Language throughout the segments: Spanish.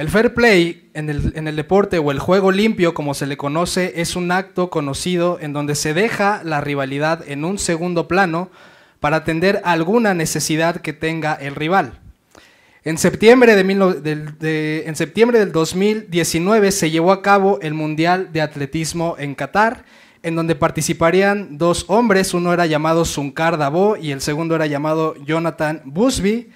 El fair play en el, deporte o el juego limpio, como se le conoce, es un acto conocido en donde se deja la rivalidad en un segundo plano para atender alguna necesidad que tenga el rival. En septiembre, de, en septiembre del 2019 se llevó a cabo el Mundial de Atletismo en Qatar, en donde participarían dos hombres, uno era llamado Sunkar Dabo y el segundo era llamado Jonathan Busby.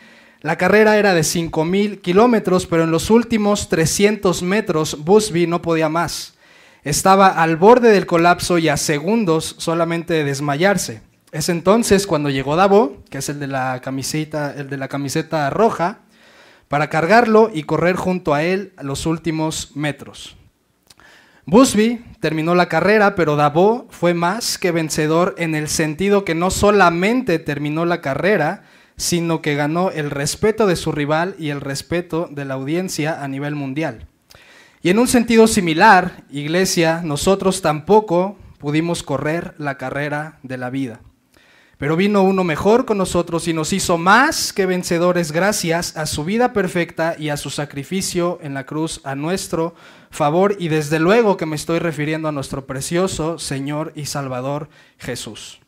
La carrera era de 5.000 kilómetros, pero en los últimos 300 metros Busby no podía más. Estaba al borde del colapso y a segundos solamente de desmayarse. Es entonces cuando llegó Dabo, que es el de la camiseta, el de la camiseta roja, para cargarlo y correr junto a él los últimos metros. Busby terminó la carrera, pero Dabo fue más que vencedor en el sentido que no solamente terminó la carrera, sino que ganó el respeto de su rival y el respeto de la audiencia a nivel mundial. Y en un sentido similar, Iglesia, nosotros tampoco pudimos correr la carrera de la vida. Pero vino uno mejor con nosotros y nos hizo más que vencedores gracias a su vida perfecta y a su sacrificio en la cruz a nuestro favor y desde luego que me estoy refiriendo a nuestro precioso Señor y Salvador Jesús.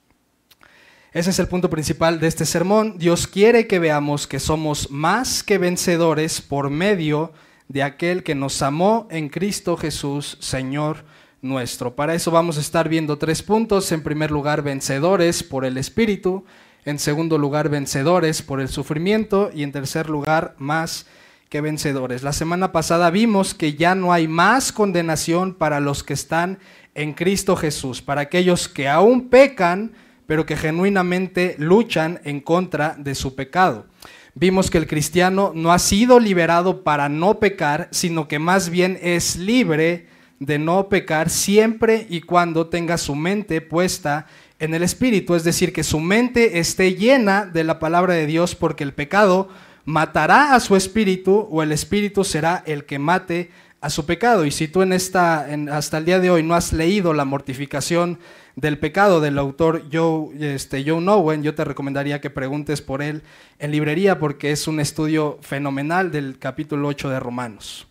Ese es el punto principal de este sermón. Dios quiere que veamos que somos más que vencedores por medio de aquel que nos amó en Cristo Jesús, Señor nuestro. Para eso vamos a estar viendo tres puntos. En primer lugar, vencedores por el Espíritu. En segundo lugar, vencedores por el sufrimiento. Y en tercer lugar, más que vencedores. La semana pasada vimos que ya no hay más condenación para los que están en Cristo Jesús, para aquellos que aún pecan, pero que genuinamente luchan en contra de su pecado. Vimos que el cristiano no ha sido liberado para no pecar, sino que más bien es libre de no pecar siempre y cuando tenga su mente puesta en el Espíritu, es decir, que su mente esté llena de la palabra de Dios, porque el pecado matará a su espíritu o el espíritu será el que mate a su pecado. Y si tú en esta, hasta el día de hoy no has leído la mortificación del pecado del autor Joe, este, Joe Nowen, yo te recomendaría que preguntes por él en librería porque es un estudio fenomenal del capítulo 8 de Romanos.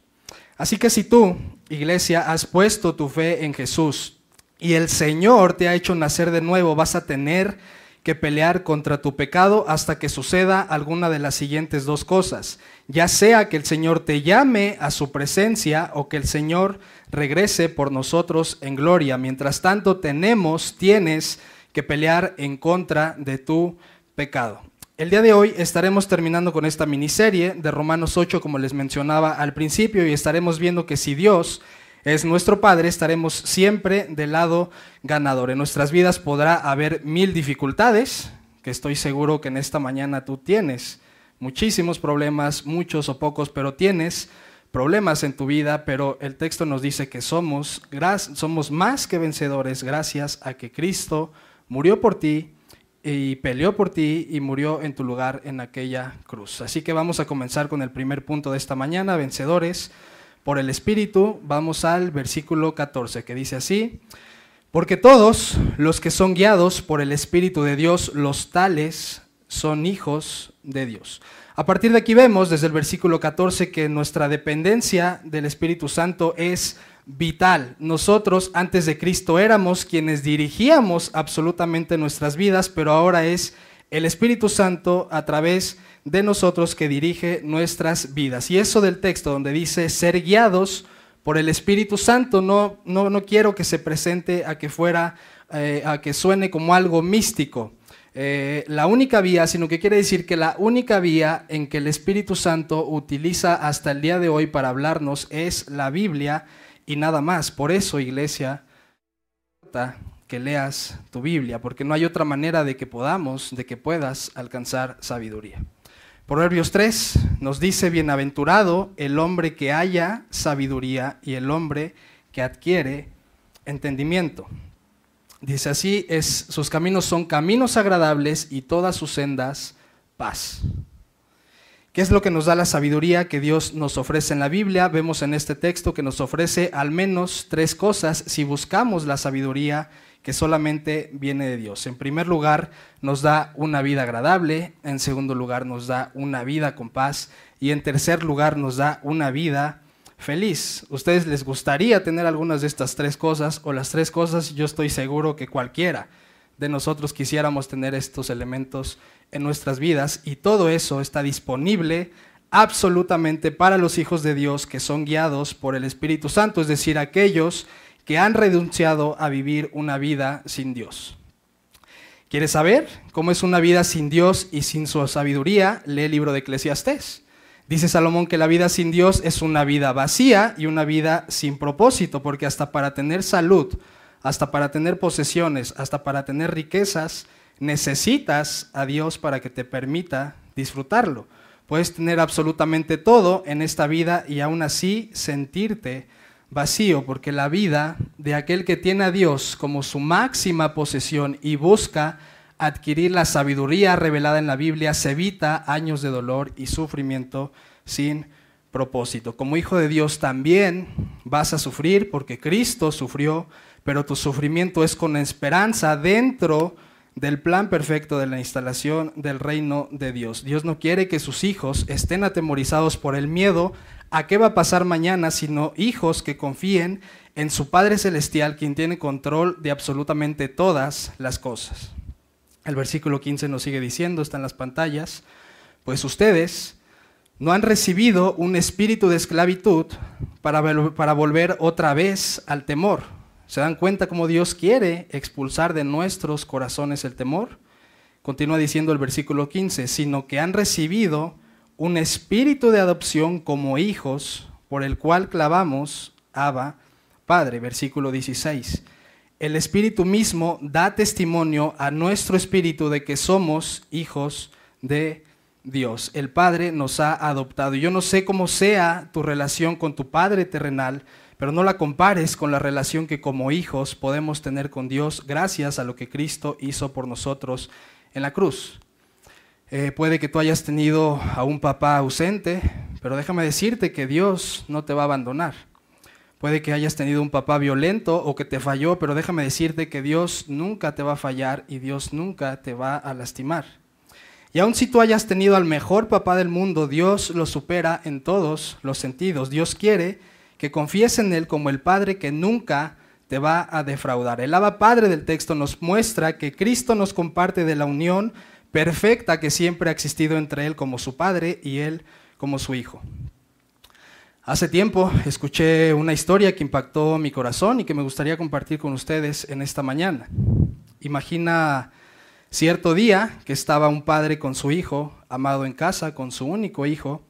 Así que si tú, iglesia, has puesto tu fe en Jesús y el Señor te ha hecho nacer de nuevo, vas a tener que pelear contra tu pecado hasta que suceda alguna de las siguientes dos cosas. Ya sea que el Señor te llame a su presencia o que el Señor regrese por nosotros en gloria. Mientras tanto, tenemos, tienes que pelear en contra de tu pecado. El día de hoy estaremos terminando con esta miniserie de Romanos 8, como les mencionaba al principio, y estaremos viendo que si Dios es nuestro Padre, estaremos siempre del lado ganador. En nuestras vidas podrá haber mil dificultades, que estoy seguro que en esta mañana tú tienes muchísimos problemas, muchos o pocos, pero tienes problemas en tu vida, pero el texto nos dice que somos, somos más que vencedores gracias a que Cristo murió por ti y peleó por ti y murió en tu lugar en aquella cruz. Así que vamos a comenzar con el primer punto de esta mañana, vencedores por el Espíritu. Vamos al versículo 14 que dice así, porque todos los que son guiados por el Espíritu de Dios, los tales son hijos de Dios. A partir de aquí vemos desde el versículo 14 que nuestra dependencia del Espíritu Santo es vital. Nosotros antes de Cristo éramos quienes dirigíamos absolutamente nuestras vidas, pero ahora es el Espíritu Santo a través de nosotros que dirige nuestras vidas. Y eso del texto donde dice ser guiados por el Espíritu Santo, no, no, no quiero que se presente a que fuera, eh, a que suene como algo místico. Eh, la única vía, sino que quiere decir que la única vía en que el Espíritu Santo utiliza hasta el día de hoy para hablarnos es la Biblia y nada más. Por eso, iglesia, que leas tu Biblia, porque no hay otra manera de que podamos, de que puedas alcanzar sabiduría. Proverbios 3 nos dice, bienaventurado el hombre que haya sabiduría y el hombre que adquiere entendimiento. Dice así, es, sus caminos son caminos agradables y todas sus sendas paz. ¿Qué es lo que nos da la sabiduría que Dios nos ofrece en la Biblia? Vemos en este texto que nos ofrece al menos tres cosas si buscamos la sabiduría que solamente viene de Dios. En primer lugar, nos da una vida agradable, en segundo lugar, nos da una vida con paz y en tercer lugar, nos da una vida feliz. ¿Ustedes les gustaría tener algunas de estas tres cosas o las tres cosas? Yo estoy seguro que cualquiera de nosotros quisiéramos tener estos elementos en nuestras vidas y todo eso está disponible absolutamente para los hijos de Dios que son guiados por el Espíritu Santo, es decir, aquellos que han renunciado a vivir una vida sin Dios. ¿Quieres saber cómo es una vida sin Dios y sin su sabiduría? Lee el libro de Eclesiastés. Dice Salomón que la vida sin Dios es una vida vacía y una vida sin propósito, porque hasta para tener salud, hasta para tener posesiones, hasta para tener riquezas, necesitas a Dios para que te permita disfrutarlo. Puedes tener absolutamente todo en esta vida y aún así sentirte vacío, porque la vida de aquel que tiene a Dios como su máxima posesión y busca adquirir la sabiduría revelada en la Biblia, se evita años de dolor y sufrimiento sin propósito. Como hijo de Dios también vas a sufrir porque Cristo sufrió, pero tu sufrimiento es con esperanza dentro del plan perfecto de la instalación del reino de Dios. Dios no quiere que sus hijos estén atemorizados por el miedo a qué va a pasar mañana, sino hijos que confíen en su Padre Celestial, quien tiene control de absolutamente todas las cosas. El versículo 15 nos sigue diciendo, está en las pantallas, pues ustedes no han recibido un espíritu de esclavitud para, para volver otra vez al temor. ¿Se dan cuenta cómo Dios quiere expulsar de nuestros corazones el temor? Continúa diciendo el versículo 15, sino que han recibido un espíritu de adopción como hijos, por el cual clavamos, Abba, Padre, versículo 16. El Espíritu mismo da testimonio a nuestro espíritu de que somos hijos de Dios. El Padre nos ha adoptado. Yo no sé cómo sea tu relación con tu Padre terrenal, pero no la compares con la relación que como hijos podemos tener con Dios gracias a lo que Cristo hizo por nosotros en la cruz. Eh, puede que tú hayas tenido a un papá ausente, pero déjame decirte que Dios no te va a abandonar. Puede que hayas tenido un papá violento o que te falló, pero déjame decirte que Dios nunca te va a fallar y Dios nunca te va a lastimar. Y aun si tú hayas tenido al mejor papá del mundo, Dios lo supera en todos los sentidos. Dios quiere que confíes en Él como el Padre que nunca te va a defraudar. El Abba Padre del texto nos muestra que Cristo nos comparte de la unión perfecta que siempre ha existido entre Él como su Padre y Él como su Hijo. Hace tiempo escuché una historia que impactó mi corazón y que me gustaría compartir con ustedes en esta mañana. Imagina cierto día que estaba un padre con su hijo, amado en casa, con su único hijo,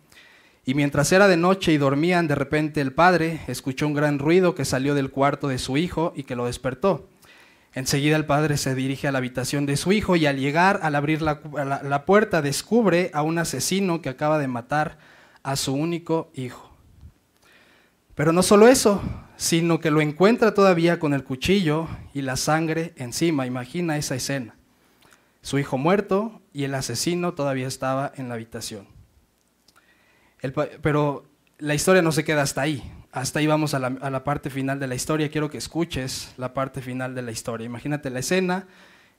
y mientras era de noche y dormían, de repente el padre escuchó un gran ruido que salió del cuarto de su hijo y que lo despertó. Enseguida el padre se dirige a la habitación de su hijo y al llegar, al abrir la, puerta, descubre a un asesino que acaba de matar a su único hijo. Pero no solo eso, sino que lo encuentra todavía con el cuchillo y la sangre encima. Imagina esa escena. Su hijo muerto y el asesino todavía estaba en la habitación. pero la historia no se queda hasta ahí hasta ahí vamos a la, parte final de la historia. Quiero que escuches la parte final de la historia. Imagínate la escena,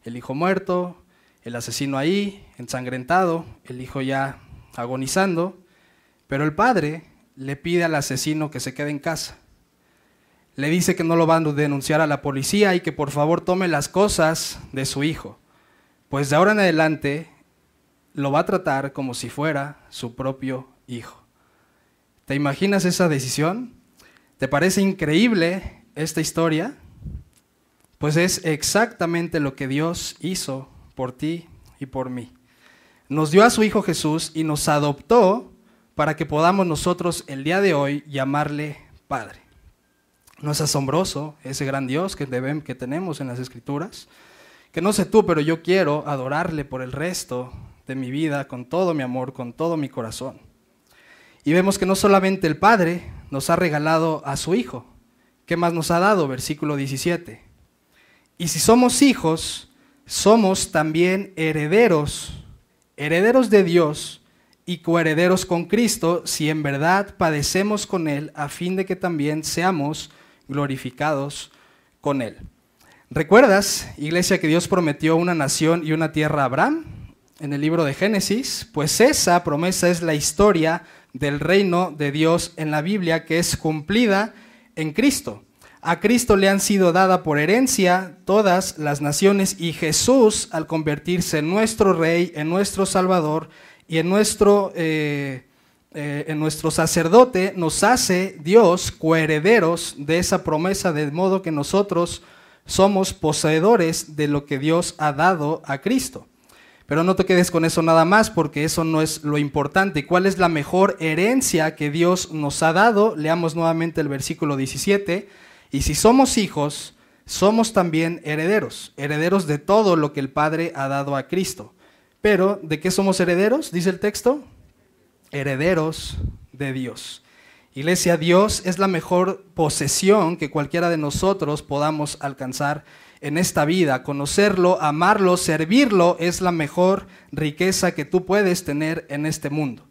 el hijo muerto, el asesino ahí, ensangrentado, el hijo ya agonizando, pero el padre le pide al asesino que se quede en casa. Le dice que no lo van a denunciar a la policía y que por favor tome las cosas de su hijo, pues de ahora en adelante lo va a tratar como si fuera su propio hijo. ¿Te imaginas esa decisión? ¿Te parece increíble esta historia? Pues es exactamente lo que Dios hizo por ti y por mí. Nos dio a su Hijo Jesús y nos adoptó para que podamos nosotros el día de hoy llamarle Padre. ¿No es asombroso ese gran Dios que, que tenemos en las Escrituras? Que no sé tú, pero yo quiero adorarle por el resto de mi vida, con todo mi amor, con todo mi corazón. Y vemos que no solamente el Padre nos ha regalado a su Hijo, ¿qué más nos ha dado? Versículo 17. Y si somos hijos, somos también herederos, herederos de Dios y coherederos con Cristo, si en verdad padecemos con Él, a fin de que también seamos glorificados con Él. ¿Recuerdas, iglesia, que Dios prometió una nación y una tierra a Abraham en el libro de Génesis? Pues esa promesa es la historia del reino de Dios en la Biblia que es cumplida en Cristo. A Cristo le han sido dada por herencia todas las naciones y Jesús, al convertirse en nuestro Rey, en nuestro Salvador y en nuestro, eh, eh, en nuestro sacerdote, nos hace Dios coherederos de esa promesa, de modo que nosotros somos poseedores de lo que Dios ha dado a Cristo. Pero no te quedes con eso nada más, porque eso no es lo importante. ¿Cuál es la mejor herencia que Dios nos ha dado? Leamos nuevamente el versículo 17. Y si somos hijos, somos también herederos, herederos de todo lo que el Padre ha dado a Cristo. Pero, ¿de qué somos herederos? Dice el texto. Herederos de Dios. Iglesia, Dios es la mejor posesión que cualquiera de nosotros podamos alcanzar en esta vida. Conocerlo, amarlo, servirlo es la mejor riqueza que tú puedes tener en este mundo.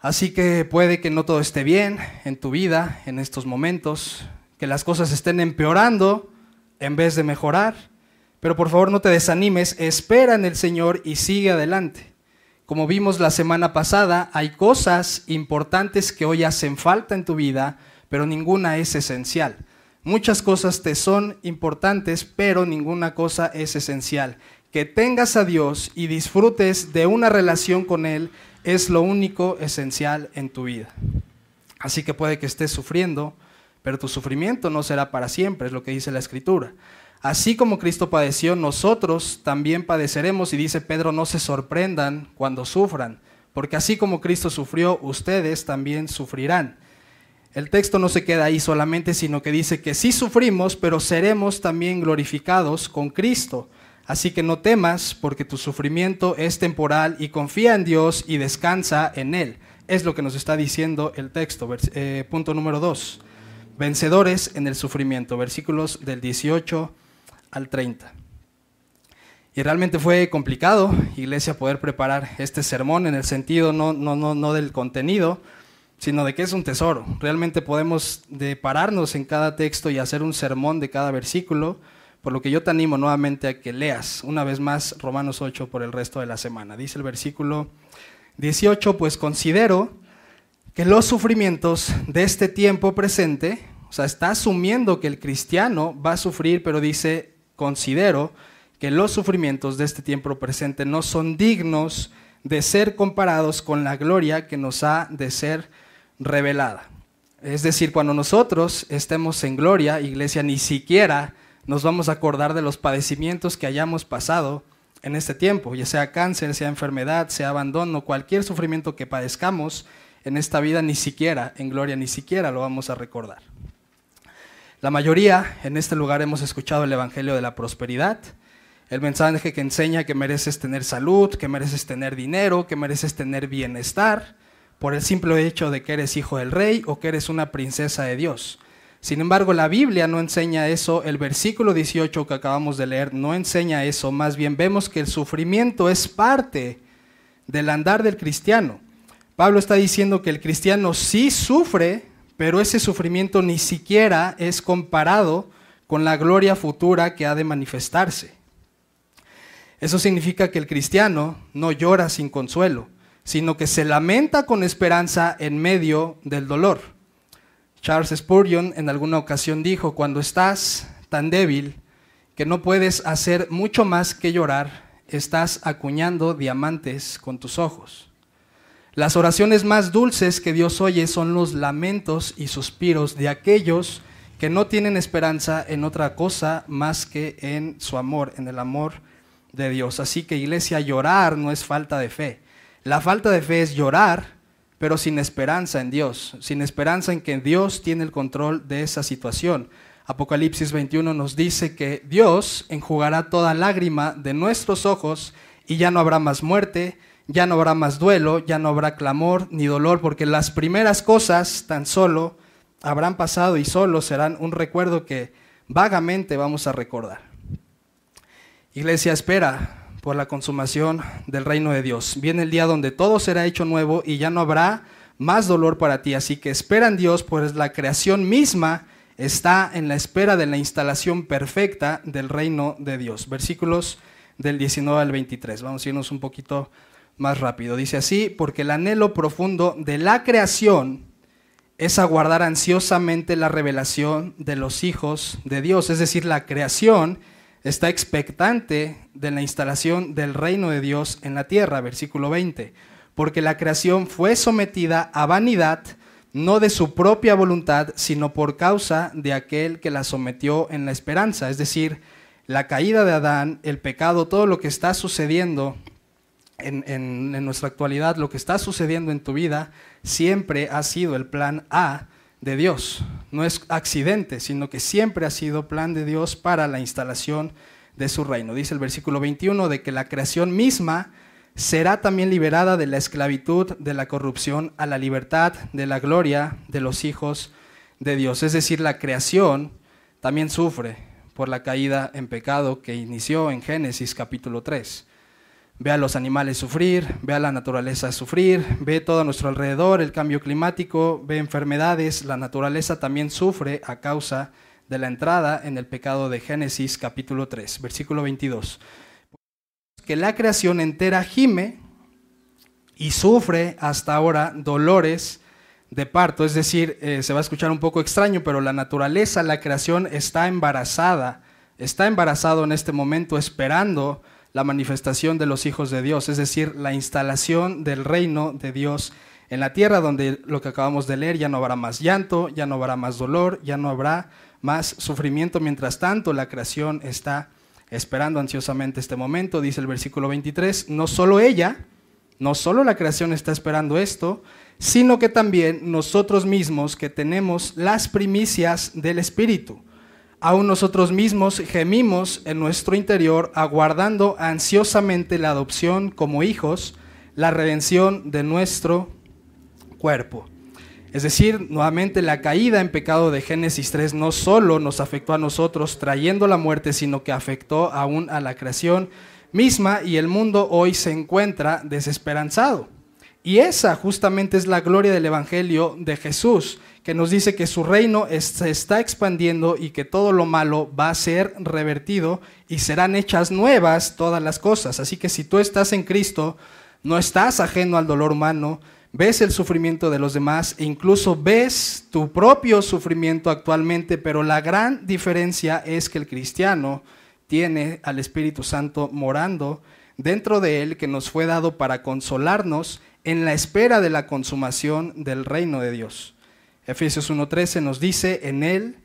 Así que puede que no todo esté bien en tu vida en estos momentos, que las cosas estén empeorando en vez de mejorar, pero por favor no te desanimes, espera en el Señor y sigue adelante. Como vimos la semana pasada, hay cosas importantes que hoy hacen falta en tu vida, pero ninguna es esencial. Muchas cosas te son importantes, pero ninguna cosa es esencial. Que tengas a Dios y disfrutes de una relación con Él es lo único esencial en tu vida. Así que puede que estés sufriendo, pero tu sufrimiento no será para siempre, es lo que dice la Escritura. Así como Cristo padeció, nosotros también padeceremos y dice Pedro, no se sorprendan cuando sufran, porque así como Cristo sufrió, ustedes también sufrirán. El texto no se queda ahí solamente, sino que dice que sí sufrimos, pero seremos también glorificados con Cristo. Así que no temas, porque tu sufrimiento es temporal y confía en Dios y descansa en Él. Es lo que nos está diciendo el texto. Eh, punto número 2. Vencedores en el sufrimiento. Versículos del 18 al 30. Y realmente fue complicado, iglesia, poder preparar este sermón en el sentido no, no, no, no del contenido, sino de que es un tesoro. Realmente podemos de pararnos en cada texto y hacer un sermón de cada versículo, por lo que yo te animo nuevamente a que leas una vez más Romanos 8 por el resto de la semana. Dice el versículo 18, pues considero que los sufrimientos de este tiempo presente, o sea, está asumiendo que el cristiano va a sufrir, pero dice, considero que los sufrimientos de este tiempo presente no son dignos de ser comparados con la gloria que nos ha de ser revelada. Es decir, cuando nosotros estemos en gloria, iglesia, ni siquiera nos vamos a acordar de los padecimientos que hayamos pasado en este tiempo, ya sea cáncer, sea enfermedad, sea abandono, cualquier sufrimiento que padezcamos en esta vida, ni siquiera en gloria, ni siquiera lo vamos a recordar. La mayoría en este lugar hemos escuchado el Evangelio de la Prosperidad, el mensaje que enseña que mereces tener salud, que mereces tener dinero, que mereces tener bienestar por el simple hecho de que eres hijo del rey o que eres una princesa de Dios. Sin embargo, la Biblia no enseña eso, el versículo 18 que acabamos de leer no enseña eso, más bien vemos que el sufrimiento es parte del andar del cristiano. Pablo está diciendo que el cristiano sí sufre, pero ese sufrimiento ni siquiera es comparado con la gloria futura que ha de manifestarse. Eso significa que el cristiano no llora sin consuelo, sino que se lamenta con esperanza en medio del dolor. Charles Spurgeon en alguna ocasión dijo, cuando estás tan débil que no puedes hacer mucho más que llorar, estás acuñando diamantes con tus ojos. Las oraciones más dulces que Dios oye son los lamentos y suspiros de aquellos que no tienen esperanza en otra cosa más que en su amor, en el amor de Dios. Así que iglesia, llorar no es falta de fe. La falta de fe es llorar, pero sin esperanza en Dios, sin esperanza en que Dios tiene el control de esa situación. Apocalipsis 21 nos dice que Dios enjugará toda lágrima de nuestros ojos y ya no habrá más muerte, ya no habrá más duelo, ya no habrá clamor ni dolor, porque las primeras cosas tan solo habrán pasado y solo serán un recuerdo que vagamente vamos a recordar. Iglesia, espera por la consumación del reino de Dios. Viene el día donde todo será hecho nuevo y ya no habrá más dolor para ti. Así que espera en Dies, pues la creación misma está en la espera de la instalación perfecta del reino de Dios. Versículos del 19 al 23. Vamos a irnos un poquito más rápido. Dice así, porque el anhelo profundo de la creación es aguardar ansiosamente la revelación de los hijos de Dios. Es decir, la creación está expectante de la instalación del reino de Dios en la tierra. Versículo 20. Porque la creación fue sometida a vanidad, no de su propia voluntad, sino por causa de aquel que la sometió en la esperanza. Es decir, la caída de Adán, el pecado, todo lo que está sucediendo en, nuestra actualidad, lo que está sucediendo en tu vida, siempre ha sido el plan A de Dios. No es accidente, sino que siempre ha sido plan de Dios para la instalación de su reino. Dice el versículo 21 de que la creación misma será también liberada de la esclavitud, de la corrupción, a la libertad, de la gloria de los hijos de Dios. Es decir, la creación también sufre por la caída en pecado que inició en Génesis capítulo 3 ve a los animales sufrir, ve a la naturaleza sufrir, ve todo a nuestro alrededor, el cambio climático, ve enfermedades, la naturaleza también sufre a causa de la entrada en el pecado de Génesis capítulo 3, versículo 22. Que la creación entera gime y sufre hasta ahora dolores de parto, es decir, eh, se va a escuchar un poco extraño, pero la naturaleza, la creación está embarazada, está embarazado en este momento esperando la manifestación de los hijos de Dios, es decir, la instalación del reino de Dios en la tierra, donde lo que acabamos de leer ya no habrá más llanto, ya no habrá más dolor, ya no habrá más sufrimiento. Mientras tanto, la creación está esperando ansiosamente este momento, dice el versículo 23, no solo ella, no solo la creación está esperando esto, sino que también nosotros mismos que tenemos las primicias del Espíritu aún nosotros mismos gemimos en nuestro interior aguardando ansiosamente la adopción como hijos, la redención de nuestro cuerpo. Es decir, nuevamente la caída en pecado de Génesis 3 no solo nos afectó a nosotros trayendo la muerte, sino que afectó aún a la creación misma y el mundo hoy se encuentra desesperanzado. Y esa justamente es la gloria del Evangelio de Jesús, que nos dice que su reino se está expandiendo y que todo lo malo va a ser revertido y serán hechas nuevas todas las cosas. Así que si tú estás en Cristo, no estás ajeno al dolor humano, ves el sufrimiento de los demás e incluso ves tu propio sufrimiento actualmente, pero la gran diferencia es que el cristiano tiene al Espíritu Santo morando dentro de él que nos fue dado para consolarnos en la espera de la consumación del reino de Dios. Efesios 1.13 nos dice, en él,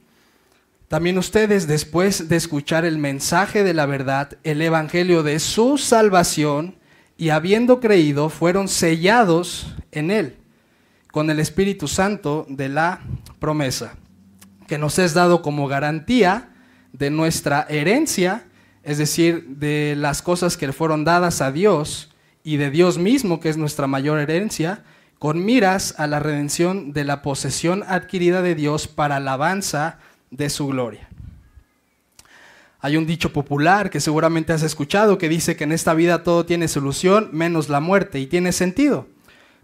también ustedes después de escuchar el mensaje de la verdad, el evangelio de su salvación, y habiendo creído, fueron sellados en él con el Espíritu Santo de la promesa, que nos es dado como garantía de nuestra herencia, es decir, de las cosas que fueron dadas a Dios y de Dios mismo, que es nuestra mayor herencia, con miras a la redención de la posesión adquirida de Dios para alabanza de su gloria. Hay un dicho popular que seguramente has escuchado que dice que en esta vida todo tiene solución menos la muerte y tiene sentido.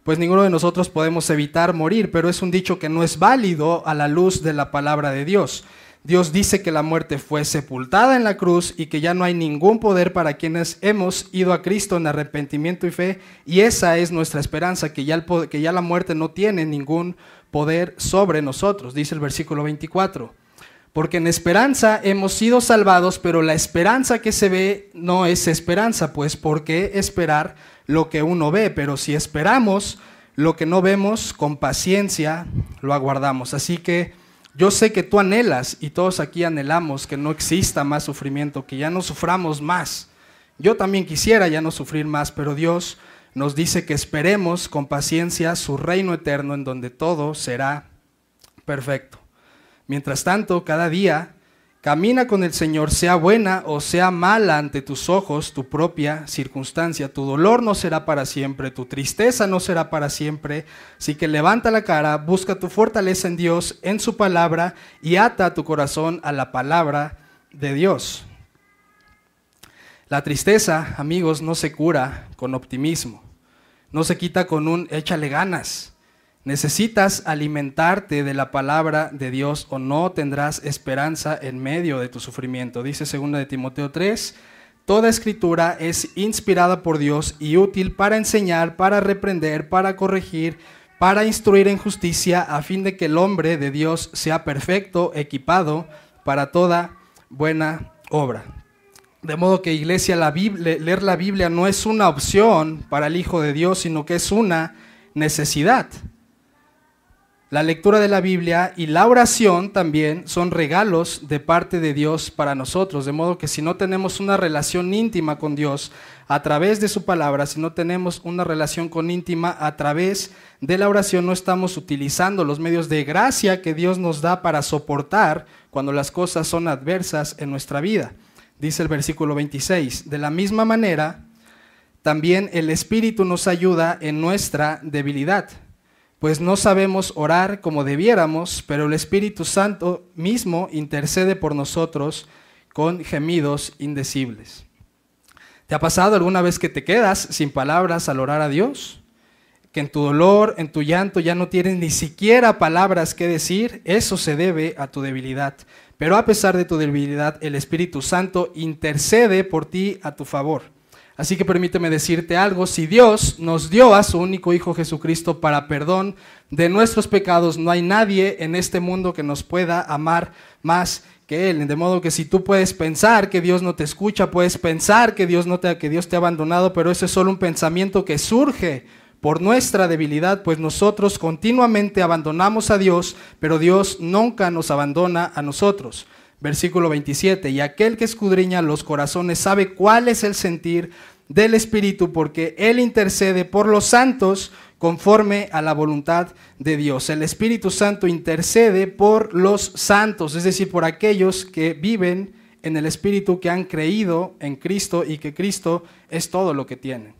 Pues ninguno de nosotros podemos evitar morir, pero es un dicho que no es válido a la luz de la palabra de Dios. Dios dice que la muerte fue sepultada en la cruz y que ya no hay ningún poder para quienes hemos ido a Cristo en arrepentimiento y fe. Y esa es nuestra esperanza, que ya, que ya la muerte no tiene ningún poder sobre nosotros, dice el versículo 24. Porque en esperanza hemos sido salvados, pero la esperanza que se ve no es esperanza, pues ¿por qué esperar lo que uno ve? Pero si esperamos lo que no vemos, con paciencia lo aguardamos. Así que yo sé que tú anhelas y todos aquí anhelamos que no exista más sufrimiento, que ya no suframos más. Yo también quisiera ya no sufrir más, pero Dios nos dice que esperemos con paciencia su reino eterno en donde todo será perfecto. Mientras tanto, cada día Camina con el Señor, sea buena o sea mala ante tus ojos tu propia circunstancia. Tu dolor no será para siempre, tu tristeza no será para siempre. Así que levanta la cara, busca tu fortaleza en Dios, en su palabra y ata tu corazón a la palabra de Dios. La tristeza, amigos, no se cura con optimismo, no se quita con un échale ganas. Necesitas alimentarte de la palabra de Dios o no tendrás esperanza en medio de tu sufrimiento. Dice 2 de Timoteo 3, Toda escritura es inspirada por Dios y útil para enseñar, para reprender, para corregir, para instruir en justicia, a fin de que el hombre de Dios sea perfecto, equipado para toda buena obra. De modo que iglesia, la leer la Biblia no es una opción para el Hijo de Dios, sino que es una necesidad. La lectura de la Biblia y la oración también son regalos de parte de Dios para nosotros, de modo que si no tenemos una relación íntima con Dios a través de su palabra, si no tenemos una relación con íntima a través de la oración, no estamos utilizando los medios de gracia que Dios nos da para soportar cuando las cosas son adversas en nuestra vida. Dice el versículo 26, de la misma manera, también el Espíritu nos ayuda en nuestra debilidad pues no sabemos orar como debiéramos, pero el Espíritu Santo mismo intercede por nosotros con gemidos indecibles. ¿Te ha pasado alguna vez que te quedas sin palabras al orar a Dios? Que en tu dolor, en tu llanto ya no tienes ni siquiera palabras que decir, eso se debe a tu debilidad. Pero a pesar de tu debilidad, el Espíritu Santo intercede por ti a tu favor. Así que permíteme decirte algo, si Dios nos dio a su único Hijo Jesucristo para perdón de nuestros pecados, no hay nadie en este mundo que nos pueda amar más que Él. De modo que si tú puedes pensar que Dios no te escucha, puedes pensar que Dios, no te, que Dios te ha abandonado, pero ese es solo un pensamiento que surge por nuestra debilidad, pues nosotros continuamente abandonamos a Dios, pero Dios nunca nos abandona a nosotros. Versículo 27, y aquel que escudriña los corazones sabe cuál es el sentir del Espíritu, porque Él intercede por los santos conforme a la voluntad de Dios. El Espíritu Santo intercede por los santos, es decir, por aquellos que viven en el Espíritu, que han creído en Cristo y que Cristo es todo lo que tienen.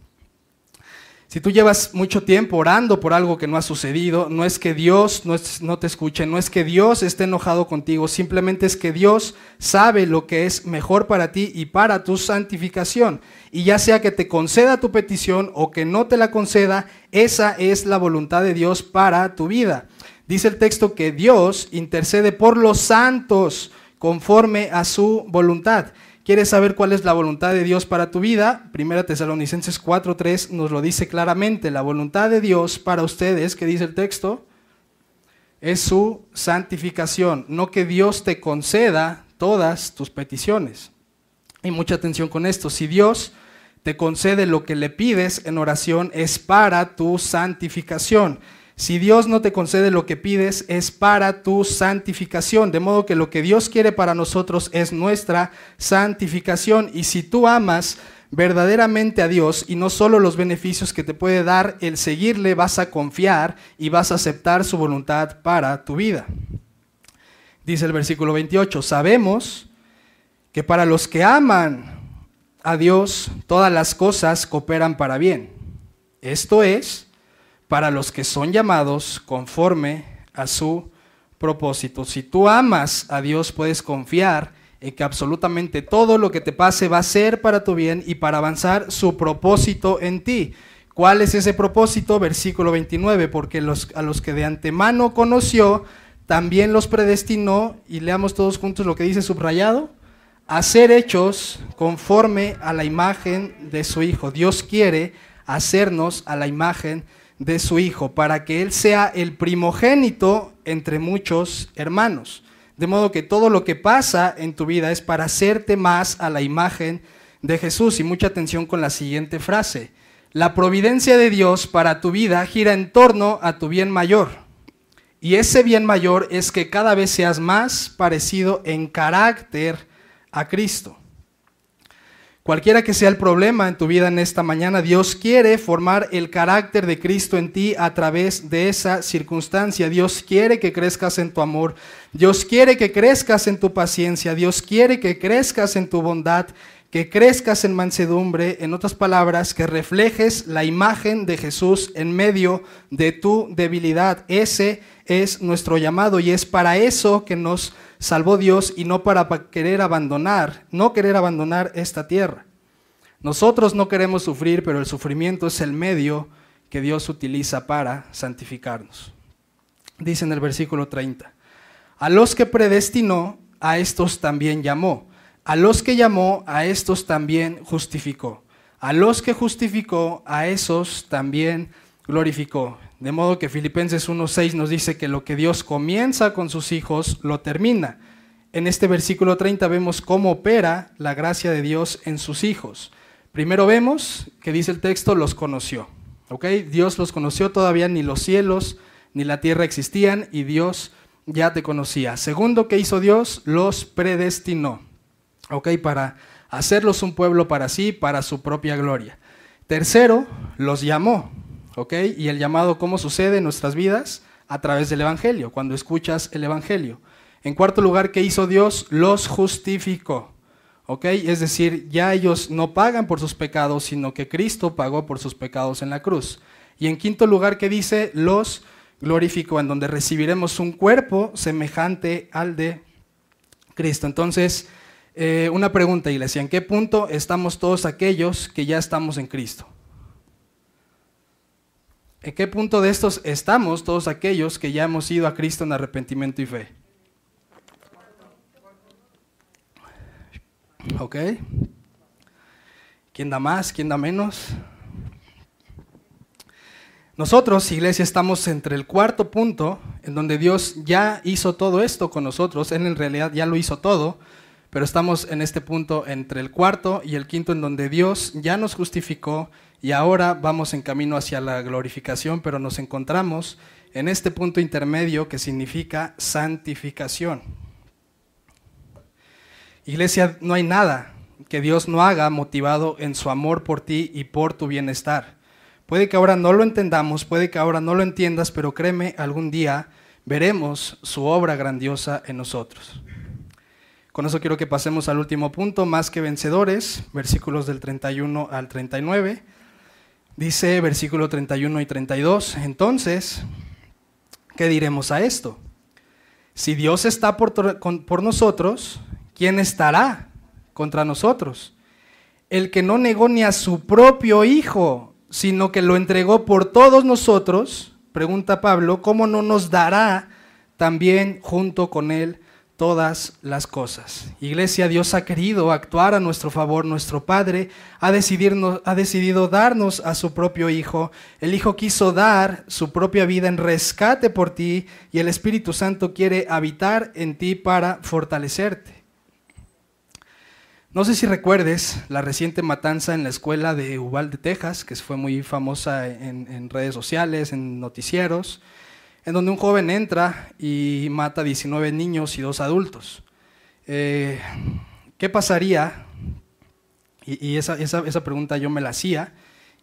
Si tú llevas mucho tiempo orando por algo que no ha sucedido, no es que Dios no, te escuche, no es que Dios esté enojado contigo, simplemente es que Dios sabe lo que es mejor para ti y para tu santificación. Y ya sea que te conceda tu petición o que no te la conceda, esa es la voluntad de Dios para tu vida. Dice el texto que Dios intercede por los santos conforme a su voluntad. ¿Quieres saber cuál es la voluntad de Dios para tu vida? Primera Tesalonicenses 4:3 nos lo dice claramente. La voluntad de Dios para ustedes, que dice el texto, es su santificación, no que Dios te conceda todas tus peticiones. Y mucha atención con esto. Si Dios te concede lo que le pides en oración, es para tu santificación. Si Dios no te concede lo que pides, es para tu santificación. De modo que lo que Dios quiere para nosotros es nuestra santificación. Y si tú amas verdaderamente a Dios y no solo los beneficios que te puede dar el seguirle, vas a confiar y vas a aceptar su voluntad para tu vida. Dice el versículo 28, sabemos que para los que aman a Dios, todas las cosas cooperan para bien. Esto es, para los que son llamados conforme a su propósito. Si tú amas a Dios, puedes confiar en que absolutamente todo lo que te pase va a ser para tu bien y para avanzar su propósito en ti. ¿Cuál es ese propósito? Versículo 29, porque los, a los que de antemano conoció, también los predestinó, y leamos todos juntos lo que dice subrayado, a ser hechos conforme a la imagen de su Hijo. Dios quiere hacernos a la imagen de su Hijo, para que Él sea el primogénito entre muchos hermanos. De modo que todo lo que pasa en tu vida es para hacerte más a la imagen de Jesús. Y mucha atención con la siguiente frase. La providencia de Dios para tu vida gira en torno a tu bien mayor. Y ese bien mayor es que cada vez seas más parecido en carácter a Cristo. Cualquiera que sea el problema en tu vida en esta mañana, Dios quiere formar el carácter de Cristo en ti a través de esa circunstancia. Dios quiere que crezcas en tu amor. Dios quiere que crezcas en tu paciencia. Dios quiere que crezcas en tu bondad, que crezcas en mansedumbre. En otras palabras, que reflejes la imagen de Jesús en medio de tu debilidad. Ese es nuestro llamado y es para eso que nos salvó Dios y no para querer abandonar, no querer abandonar esta tierra. Nosotros no queremos sufrir, pero el sufrimiento es el medio que Dios utiliza para santificarnos. dice en el versículo 30. A los que predestinó, a estos también llamó. A los que llamó, a estos también justificó. A los que justificó, a esos también glorificó. De modo que Filipenses 1.6 nos dice que lo que Dios comienza con sus hijos, lo termina. En este versículo 30 vemos cómo opera la gracia de Dios en sus hijos. Primero vemos que dice el texto, los conoció. ¿ok? Dios los conoció, todavía ni los cielos ni la tierra existían y Dios ya te conocía. Segundo, ¿qué hizo Dios? Los predestinó, ¿ok? Para hacerlos un pueblo para sí, para su propia gloria. Tercero, los llamó, ¿ok? Y el llamado, ¿cómo sucede en nuestras vidas? A través del Evangelio, cuando escuchas el Evangelio. En cuarto lugar, ¿qué hizo Dios? Los justificó. ¿Ok? Es decir, ya ellos no pagan por sus pecados, sino que Cristo pagó por sus pecados en la cruz. Y en quinto lugar, ¿qué dice? Los glorificó, en donde recibiremos un cuerpo semejante al de Cristo. Entonces, eh, una pregunta, iglesia, ¿en qué punto estamos todos aquellos que ya estamos en Cristo? ¿En qué punto de estos estamos todos aquellos que ya hemos ido a Cristo en arrepentimiento y fe? ¿Ok? ¿Quién da más? ¿Quién da menos? Nosotros, iglesia, estamos entre el cuarto punto, en donde Dios ya hizo todo esto con nosotros, Él en realidad ya lo hizo todo, pero estamos en este punto entre el cuarto y el quinto, en donde Dios ya nos justificó y ahora vamos en camino hacia la glorificación, pero nos encontramos en este punto intermedio que significa santificación. Iglesia, no hay nada que Dios no haga motivado en su amor por ti y por tu bienestar. Puede que ahora no lo entendamos, puede que ahora no lo entiendas, pero créeme, algún día veremos su obra grandiosa en nosotros. Con eso quiero que pasemos al último punto, más que vencedores, versículos del 31 al 39. Dice versículo 31 y 32, entonces, ¿qué diremos a esto? Si Dios está por, por nosotros, ¿quién estará contra nosotros? El que no negó ni a su propio Hijo, sino que lo entregó por todos nosotros, pregunta Pablo, ¿cómo no nos dará también junto con él todas las cosas? Iglesia, Dios ha querido actuar a nuestro favor, nuestro Padre ha, ha decidido darnos a su propio Hijo, el Hijo quiso dar su propia vida en rescate por ti y el Espíritu Santo quiere habitar en ti para fortalecerte. No sé si recuerdes la reciente matanza en la escuela de Uvalde, Texas, que fue muy famosa en, redes sociales, en noticieros, en donde un joven entra y mata a 19 niños y dos adultos. Eh, ¿Qué pasaría? Y, esa, esa pregunta yo me la hacía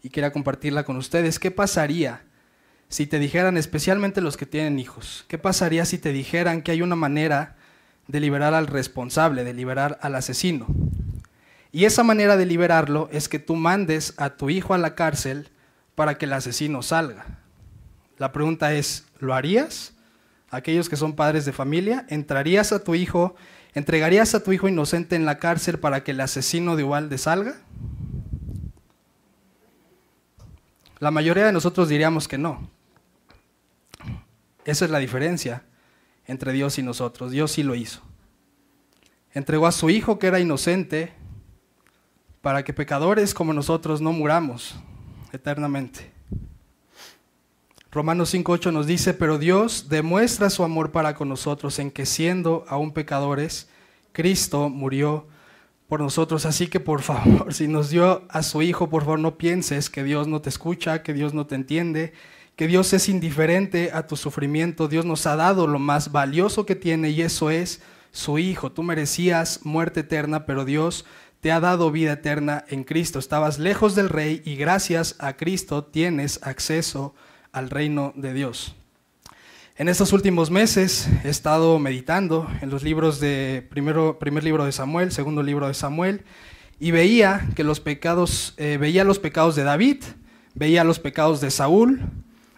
y quería compartirla con ustedes. ¿Qué pasaría si te dijeran, especialmente los que tienen hijos, qué pasaría si te dijeran que hay una manera de liberar al responsable, de liberar al asesino. Y esa manera de liberarlo es que tú mandes a tu hijo a la cárcel para que el asesino salga. La pregunta es, ¿lo harías? Aquellos que son padres de familia, ¿entrarías a tu hijo, entregarías a tu hijo inocente en la cárcel para que el asesino de Ubalde salga? La mayoría de nosotros diríamos que no. Esa es la diferencia entre Dios y nosotros. Dios sí lo hizo. Entregó a su Hijo que era inocente para que pecadores como nosotros no muramos eternamente. Romanos 5.8 nos dice, pero Dios demuestra su amor para con nosotros en que siendo aún pecadores, Cristo murió por nosotros. Así que por favor, si nos dio a su Hijo, por favor no pienses que Dios no te escucha, que Dios no te entiende, que Dios es indiferente a tu sufrimiento. Dios nos ha dado lo más valioso que tiene y eso es su Hijo. Tú merecías muerte eterna, pero Dios te ha dado vida eterna en Cristo. Estabas lejos del Rey y gracias a Cristo tienes acceso al reino de Dios. En estos últimos meses he estado meditando en los libros de primero, primer libro de Samuel, segundo libro de Samuel, y veía que los pecados, eh, veía los pecados de David, veía los pecados de Saúl,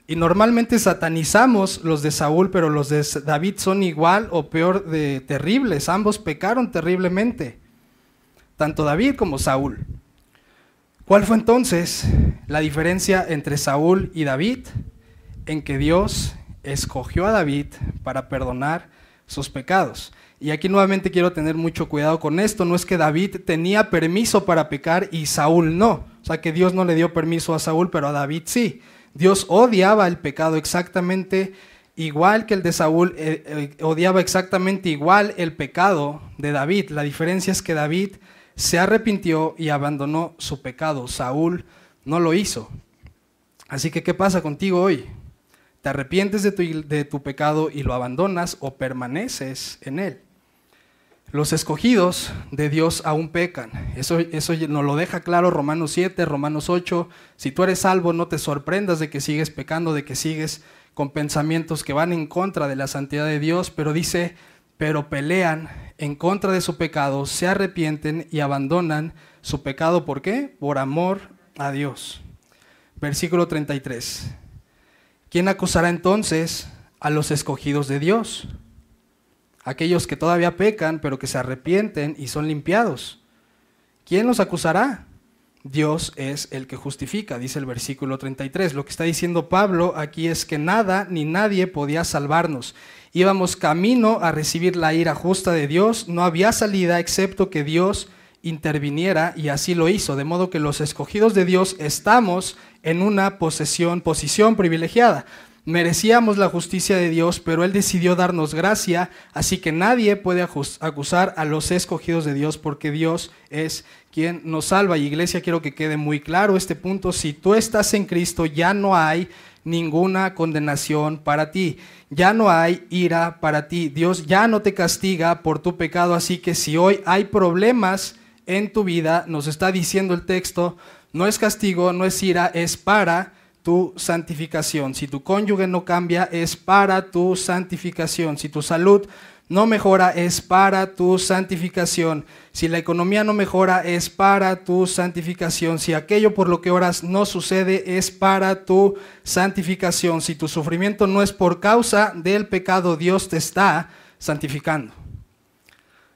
y normalmente satanizamos los de Saúl, pero los de David son igual o peor de terribles. Ambos pecaron terriblemente, tanto David como Saúl. ¿Cuál fue entonces la diferencia entre Saúl y David? En que Dios escogió a David para perdonar sus pecados. Y aquí nuevamente quiero tener mucho cuidado con esto. No es que David tenía permiso para pecar y Saúl no. O sea, que Dios no le dio permiso a Saúl, pero a David sí. Dios odiaba el pecado exactamente igual que el de Saúl, eh, eh, odiaba exactamente igual el pecado de David. La diferencia es que David se arrepintió y abandonó su pecado. Saúl no lo hizo. Así que, ¿qué pasa contigo hoy? ¿Te arrepientes de tu, de tu pecado y lo abandonas o permaneces en él? Los escogidos de Dios aún pecan. Eso, eso nos lo deja claro Romanos 7, Romanos 8. Si tú eres salvo, no te sorprendas de que sigues pecando, de que sigues con pensamientos que van en contra de la santidad de Dios, pero dice, pero pelean en contra de su pecado, se arrepienten y abandonan su pecado. ¿Por qué? Por amor a Dios. Versículo 33. ¿Quién acusará entonces a los escogidos de Dios? aquellos que todavía pecan, pero que se arrepienten y son limpiados. ¿Quién los acusará? Dios es el que justifica, dice el versículo 33. Lo que está diciendo Pablo aquí es que nada ni nadie podía salvarnos. Íbamos camino a recibir la ira justa de Dios, no había salida excepto que Dios interviniera y así lo hizo, de modo que los escogidos de Dios estamos en una posesión, posición privilegiada. Merecíamos la justicia de Dios, pero Él decidió darnos gracia, así que nadie puede acusar a los escogidos de Dios porque Dios es quien nos salva. Y iglesia, quiero que quede muy claro este punto. Si tú estás en Cristo, ya no hay ninguna condenación para ti. Ya no hay ira para ti. Dios ya no te castiga por tu pecado. Así que si hoy hay problemas en tu vida, nos está diciendo el texto, no es castigo, no es ira, es para tu santificación. Si tu cónyuge no cambia, es para tu santificación. Si tu salud no mejora, es para tu santificación. Si la economía no mejora, es para tu santificación. Si aquello por lo que oras no sucede, es para tu santificación. Si tu sufrimiento no es por causa del pecado, Dios te está santificando.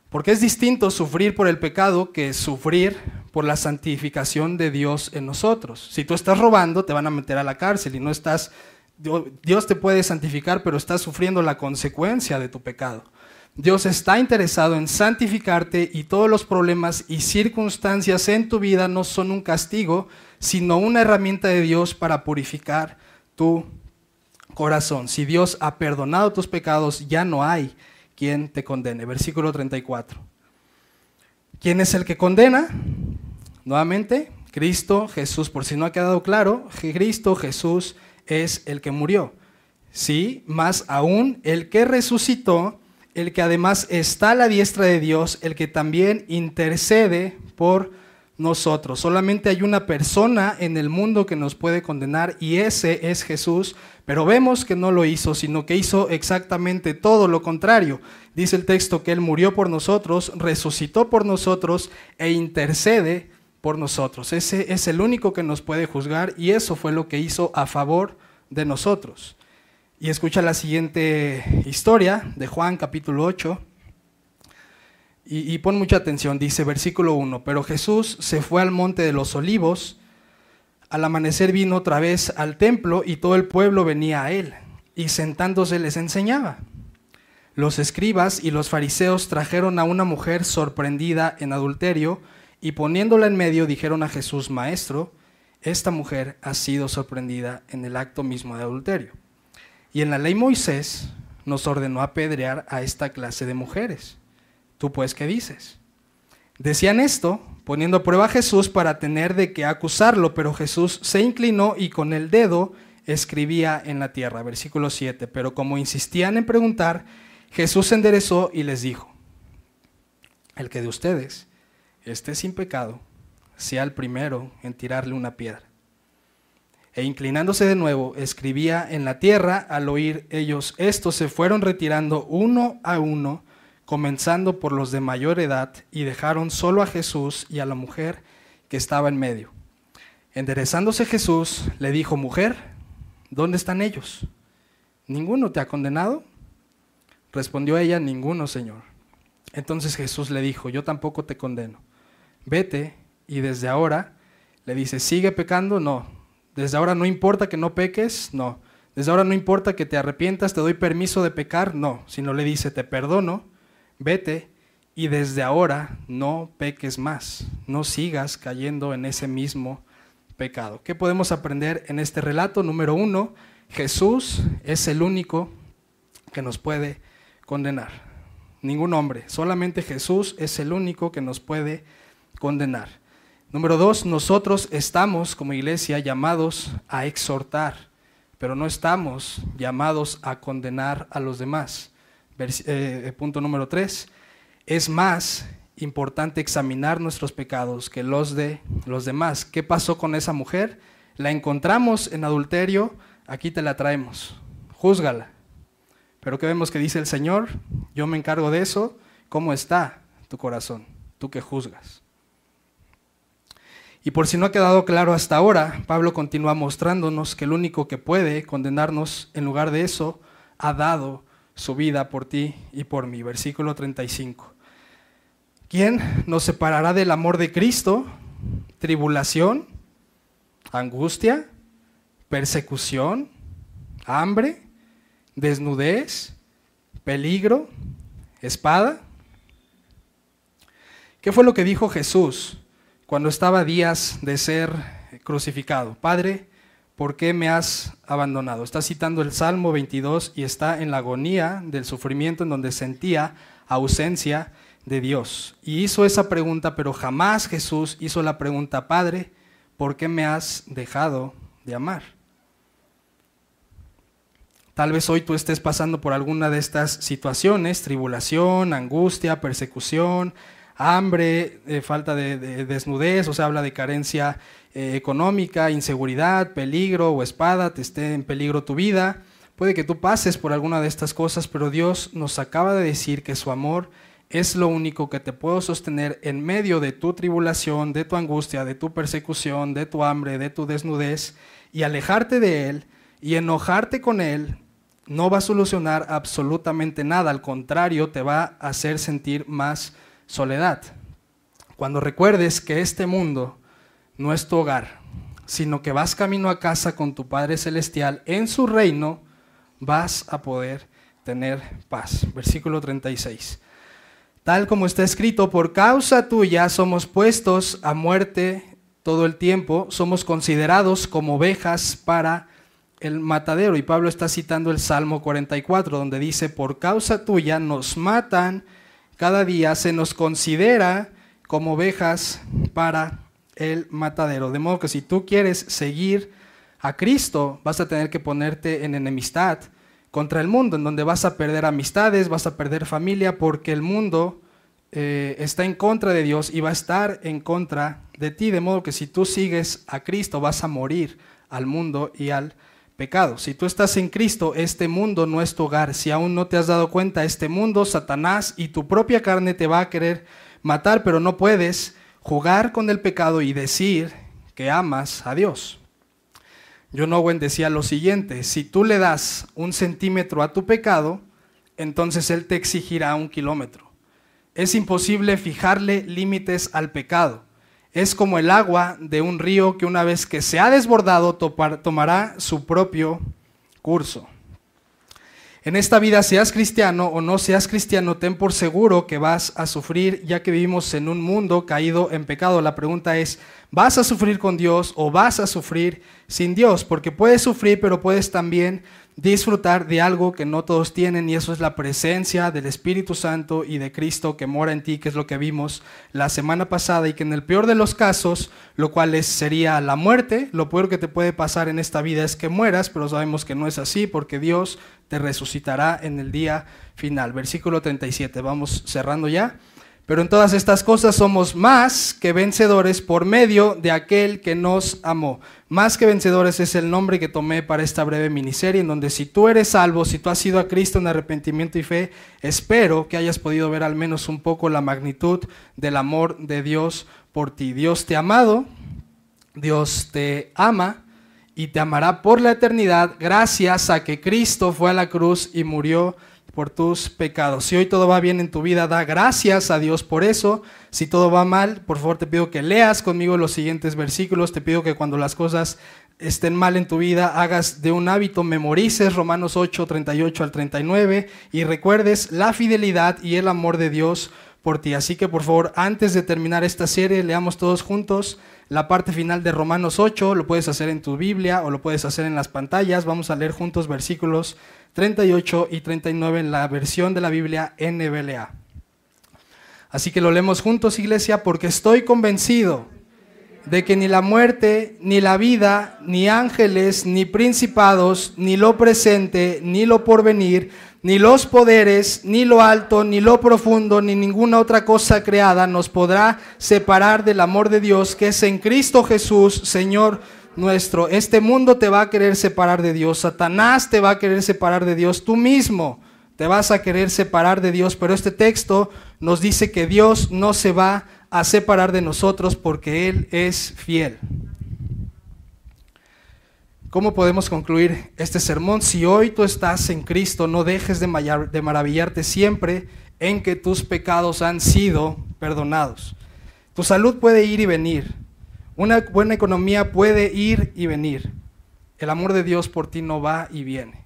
Porque es distinto sufrir por el pecado que sufrir por la santificación de Dios en nosotros. Si tú estás robando, te van a meter a la cárcel y no estás, Dios te puede santificar, pero estás sufriendo la consecuencia de tu pecado. Dios está interesado en santificarte y todos los problemas y circunstancias en tu vida no son un castigo, sino una herramienta de Dios para purificar tu corazón. Si Dios ha perdonado tus pecados, ya no hay quien te condene. Versículo 34. ¿Quién es el que condena? Nuevamente, Cristo Jesús, por si no ha quedado claro, Cristo Jesús es el que murió. Sí, más aún el que resucitó, el que además está a la diestra de Dios, el que también intercede por nosotros. Solamente hay una persona en el mundo que nos puede condenar y ese es Jesús, pero vemos que no lo hizo, sino que hizo exactamente todo lo contrario. Dice el texto que Él murió por nosotros, resucitó por nosotros e intercede por nosotros. Ese es el único que nos puede juzgar y eso fue lo que hizo a favor de nosotros. Y escucha la siguiente historia de Juan capítulo 8. Y, pon mucha atención, dice versículo 1, pero Jesús se fue al monte de los olivos, al amanecer vino otra vez al templo y todo el pueblo venía a él, y sentándose les enseñaba. Los escribas y los fariseos trajeron a una mujer sorprendida en adulterio, y poniéndola en medio dijeron a Jesús, Maestro, esta mujer ha sido sorprendida en el acto mismo de adulterio. Y en la ley Moisés nos ordenó apedrear a esta clase de mujeres. ¿Tú pues qué dices? Decían esto poniendo prueba a Jesús para tener de qué acusarlo, pero Jesús se inclinó y con el dedo escribía en la tierra. Versículo 7. Pero como insistían en preguntar, Jesús se enderezó y les dijo, el que de ustedes esté sin pecado, sea el primero en tirarle una piedra. E inclinándose de nuevo, escribía en la tierra. Al oír ellos esto, se fueron retirando uno a uno comenzando por los de mayor edad, y dejaron solo a Jesús y a la mujer que estaba en medio. Enderezándose Jesús, le dijo, mujer, ¿dónde están ellos? ¿Ninguno te ha condenado? Respondió ella, ninguno, Señor. Entonces Jesús le dijo, yo tampoco te condeno. Vete y desde ahora le dice, ¿sigue pecando? No. Desde ahora no importa que no peques, no. Desde ahora no importa que te arrepientas, te doy permiso de pecar, no, sino le dice, te perdono, vete y desde ahora no peques más, no sigas cayendo en ese mismo pecado. ¿Qué podemos aprender en este relato? Número uno, Jesús es el único que nos puede condenar. Ningún hombre, solamente Jesús es el único que nos puede condenar. Número dos, nosotros estamos como iglesia llamados a exhortar, pero no estamos llamados a condenar a los demás. Eh, punto número tres, es más importante examinar nuestros pecados que los de los demás. ¿Qué pasó con esa mujer? La encontramos en adulterio, aquí te la traemos. Júzgala. Pero ¿qué vemos que dice el Señor? Yo me encargo de eso. ¿Cómo está tu corazón? Tú que juzgas. Y por si no ha quedado claro hasta ahora, Pablo continúa mostrándonos que el único que puede condenarnos en lugar de eso ha dado su vida por ti y por mí. Versículo 35. ¿Quién nos separará del amor de Cristo? ¿Tribulación? ¿Angustia? ¿Persecución? ¿Hambre? ¿Desnudez? ¿Peligro? ¿Espada? ¿Qué fue lo que dijo Jesús cuando estaba días de ser crucificado? Padre, ¿por qué me has abandonado? Está citando el Salmo 22 y está en la agonía del sufrimiento en donde sentía ausencia de Dios. Y hizo esa pregunta, pero jamás Jesús hizo la pregunta, Padre, ¿por qué me has dejado de amar? Tal vez hoy tú estés pasando por alguna de estas situaciones, tribulación, angustia, persecución, hambre, eh, falta de, desnudez, o sea, habla de carencia eh, económica, inseguridad, peligro o espada, te esté en peligro tu vida. Puede que tú pases por alguna de estas cosas, pero Dios nos acaba de decir que su amor es lo único que te puedo sostener en medio de tu tribulación, de tu angustia, de tu persecución, de tu hambre, de tu desnudez, y alejarte de Él y enojarte con Él no va a solucionar absolutamente nada, al contrario, te va a hacer sentir más soledad. Cuando recuerdes que este mundo no es tu hogar, sino que vas camino a casa con tu Padre Celestial en su reino, vas a poder tener paz. Versículo 36. Tal como está escrito, por causa tuya somos puestos a muerte todo el tiempo, somos considerados como ovejas para el matadero. Y Pablo está citando el Salmo 44, donde dice, por causa tuya nos matan cada día, se nos considera como ovejas para el matadero. De modo que si tú quieres seguir a Cristo, vas a tener que ponerte en enemistad contra el mundo, en donde vas a perder amistades, vas a perder familia, porque el mundo eh, está en contra de Dios y va a estar en contra de ti, de modo que si tú sigues a Cristo vas a morir al mundo y al pecado. Si tú estás en Cristo, este mundo no es tu hogar. Si aún no te has dado cuenta, este mundo, Satanás y tu propia carne te va a querer matar, pero no puedes jugar con el pecado y decir que amas a Dios. John Owen decía lo siguiente, si tú le das un centímetro a tu pecado, entonces Él te exigirá un kilómetro. Es imposible fijarle límites al pecado. Es como el agua de un río que una vez que se ha desbordado tomará su propio curso. En esta vida, seas cristiano o no seas cristiano, ten por seguro que vas a sufrir, ya que vivimos en un mundo caído en pecado. La pregunta es, ¿vas a sufrir con Dios o vas a sufrir sin Dios? Porque puedes sufrir, pero puedes también disfrutar de algo que no todos tienen y eso es la presencia del Espíritu Santo y de Cristo que mora en ti, que es lo que vimos la semana pasada y que en el peor de los casos, lo cual sería la muerte, lo peor que te puede pasar en esta vida es que mueras, pero sabemos que no es así porque Dios te resucitará en el día final. Versículo 37, vamos cerrando ya. Pero en todas estas cosas somos más que vencedores por medio de aquel que nos amó. Más que vencedores es el nombre que tomé para esta breve miniserie, en donde si tú eres salvo, si tú has sido a Cristo en arrepentimiento y fe, espero que hayas podido ver al menos un poco la magnitud del amor de Dios por ti. Dios te ha amado, Dios te ama y te amará por la eternidad gracias a que Cristo fue a la cruz y murió por tus pecados. Si hoy todo va bien en tu vida, da gracias a Dios por eso. Si todo va mal, por favor te pido que leas conmigo los siguientes versículos. Te pido que cuando las cosas estén mal en tu vida, hagas de un hábito, memorices Romanos 8, 38 al 39 y recuerdes la fidelidad y el amor de Dios por ti. Así que por favor, antes de terminar esta serie, leamos todos juntos la parte final de Romanos 8, lo puedes hacer en tu Biblia o lo puedes hacer en las pantallas. Vamos a leer juntos versículos 38 y 39 en la versión de la Biblia NBLA. Así que lo leemos juntos, iglesia, porque estoy convencido de que ni la muerte, ni la vida, ni ángeles, ni principados, ni lo presente, ni lo porvenir, ni los poderes, ni lo alto, ni lo profundo, ni ninguna otra cosa creada nos podrá separar del amor de Dios que es en Cristo Jesús, Señor nuestro. Este mundo te va a querer separar de Dios, Satanás te va a querer separar de Dios, tú mismo te vas a querer separar de Dios, pero este texto nos dice que Dios no se va a separar de nosotros porque Él es fiel. ¿Cómo podemos concluir este sermón? Si hoy tú estás en Cristo, no dejes de, maravillarte siempre en que tus pecados han sido perdonados. Tu salud puede ir y venir. Una buena economía puede ir y venir. El amor de Dios por ti no va y viene.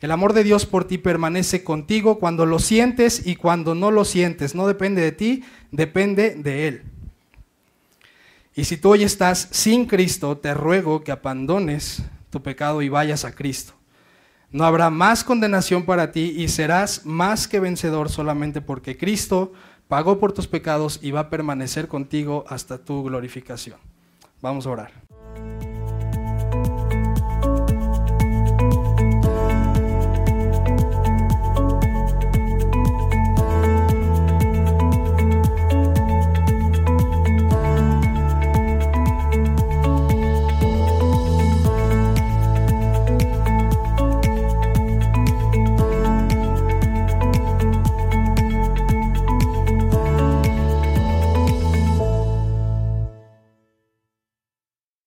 El amor de Dios por ti permanece contigo cuando lo sientes y cuando no lo sientes. No depende de ti, depende de Él. Y si tú hoy estás sin Cristo, te ruego que abandones tu pecado y vayas a Cristo. No habrá más condenación para ti y serás más que vencedor solamente porque Cristo pagó por tus pecados y va a permanecer contigo hasta tu glorificación. Vamos a orar.